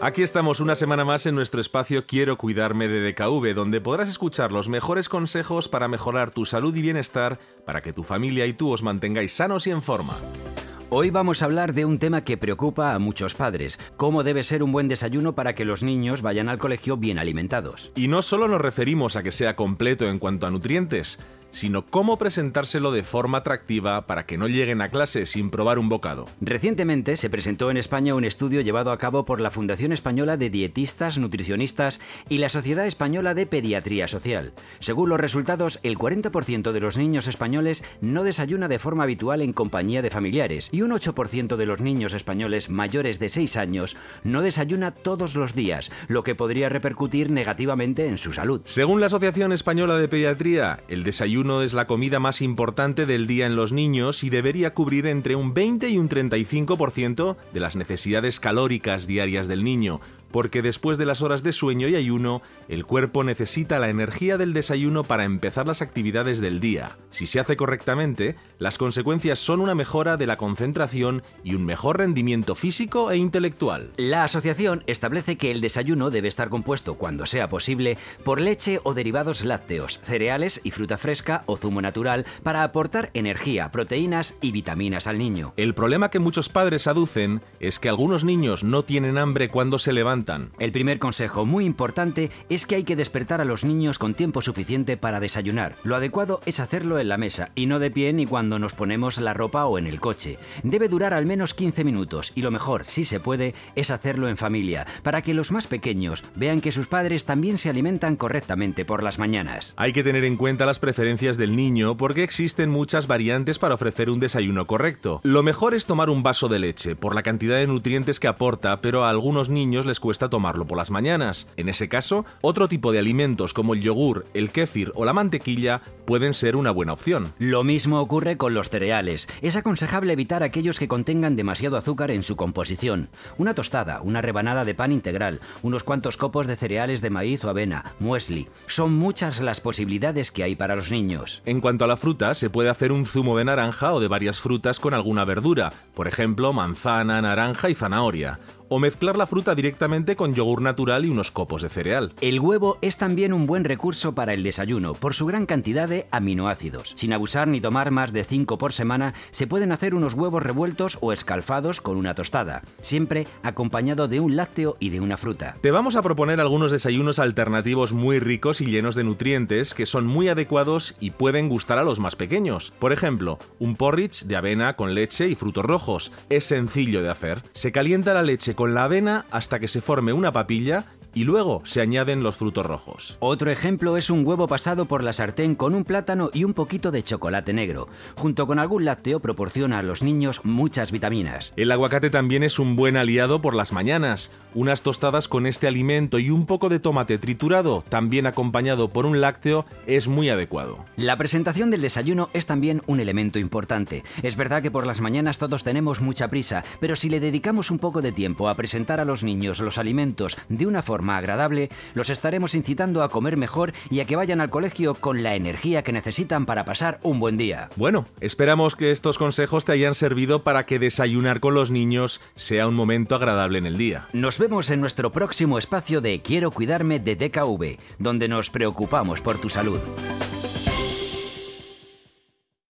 Aquí estamos una semana más en nuestro espacio Quiero cuidarme de DKV, donde podrás escuchar los mejores consejos para mejorar tu salud y bienestar, para que tu familia y tú os mantengáis sanos y en forma. Hoy vamos a hablar de un tema que preocupa a muchos padres, cómo debe ser un buen desayuno para que los niños vayan al colegio bien alimentados. Y no solo nos referimos a que sea completo en cuanto a nutrientes, sino cómo presentárselo de forma atractiva para que no lleguen a clase sin probar un bocado. Recientemente se presentó en España un estudio llevado a cabo por la Fundación Española de Dietistas, Nutricionistas y la Sociedad Española de Pediatría Social. Según los resultados, el 40% de los niños españoles no desayuna de forma habitual en compañía de familiares y un 8% de los niños españoles mayores de 6 años no desayuna todos los días, lo que podría repercutir negativamente en su salud. Según la Asociación Española de Pediatría, el desayuno desayuno es la comida más importante del día en los niños y debería cubrir entre un 20 y un 35% de las necesidades calóricas diarias del niño, porque después de las horas de sueño y ayuno, el cuerpo necesita la energía del desayuno para empezar las actividades del día. Si se hace correctamente, las consecuencias son una mejora de la concentración y un mejor rendimiento físico e intelectual. La asociación establece que el desayuno debe estar compuesto, cuando sea posible, por leche o derivados lácteos, cereales y fruta fresca o zumo natural para aportar energía, proteínas y vitaminas al niño. El problema que muchos padres aducen es que algunos niños no tienen hambre cuando se levantan el primer consejo muy importante es que hay que despertar a los niños con tiempo suficiente para desayunar. Lo adecuado es hacerlo en la mesa y no de pie ni cuando nos ponemos la ropa o en el coche. Debe durar al menos 15 minutos y lo mejor, si se puede, es hacerlo en familia, para que los más pequeños vean que sus padres también se alimentan correctamente por las mañanas. Hay que tener en cuenta las preferencias del niño porque existen muchas variantes para ofrecer un desayuno correcto. Lo mejor es tomar un vaso de leche por la cantidad de nutrientes que aporta, pero a algunos niños les cuesta tomarlo por las mañanas. En ese caso, otro tipo de alimentos como el yogur, el kéfir o la mantequilla pueden ser una buena opción. Lo mismo ocurre con los cereales. Es aconsejable evitar aquellos que contengan demasiado azúcar en su composición. Una tostada, una rebanada de pan integral, unos cuantos copos de cereales de maíz o avena, muesli. Son muchas las posibilidades que hay para los niños. En cuanto a la fruta, se puede hacer un zumo de naranja o de varias frutas con alguna verdura, por ejemplo, manzana, naranja y zanahoria o mezclar la fruta directamente con yogur natural y unos copos de cereal. El huevo es también un buen recurso para el desayuno por su gran cantidad de aminoácidos. Sin abusar ni tomar más de 5 por semana, se pueden hacer unos huevos revueltos o escalfados con una tostada, siempre acompañado de un lácteo y de una fruta. Te vamos a proponer algunos desayunos alternativos muy ricos y llenos de nutrientes que son muy adecuados y pueden gustar a los más pequeños. Por ejemplo, un porridge de avena con leche y frutos rojos. Es sencillo de hacer. Se calienta la leche con la avena hasta que se forme una papilla y luego se añaden los frutos rojos. Otro ejemplo es un huevo pasado por la sartén con un plátano y un poquito de chocolate negro. Junto con algún lácteo proporciona a los niños muchas vitaminas. El aguacate también es un buen aliado por las mañanas. Unas tostadas con este alimento y un poco de tomate triturado, también acompañado por un lácteo, es muy adecuado. La presentación del desayuno es también un elemento importante. Es verdad que por las mañanas todos tenemos mucha prisa, pero si le dedicamos un poco de tiempo a presentar a los niños los alimentos de una forma agradable, los estaremos incitando a comer mejor y a que vayan al colegio con la energía que necesitan para pasar un buen día. Bueno, esperamos que estos consejos te hayan servido para que desayunar con los niños sea un momento agradable en el día. Nos vemos en nuestro próximo espacio de Quiero cuidarme de DKV, donde nos preocupamos por tu salud.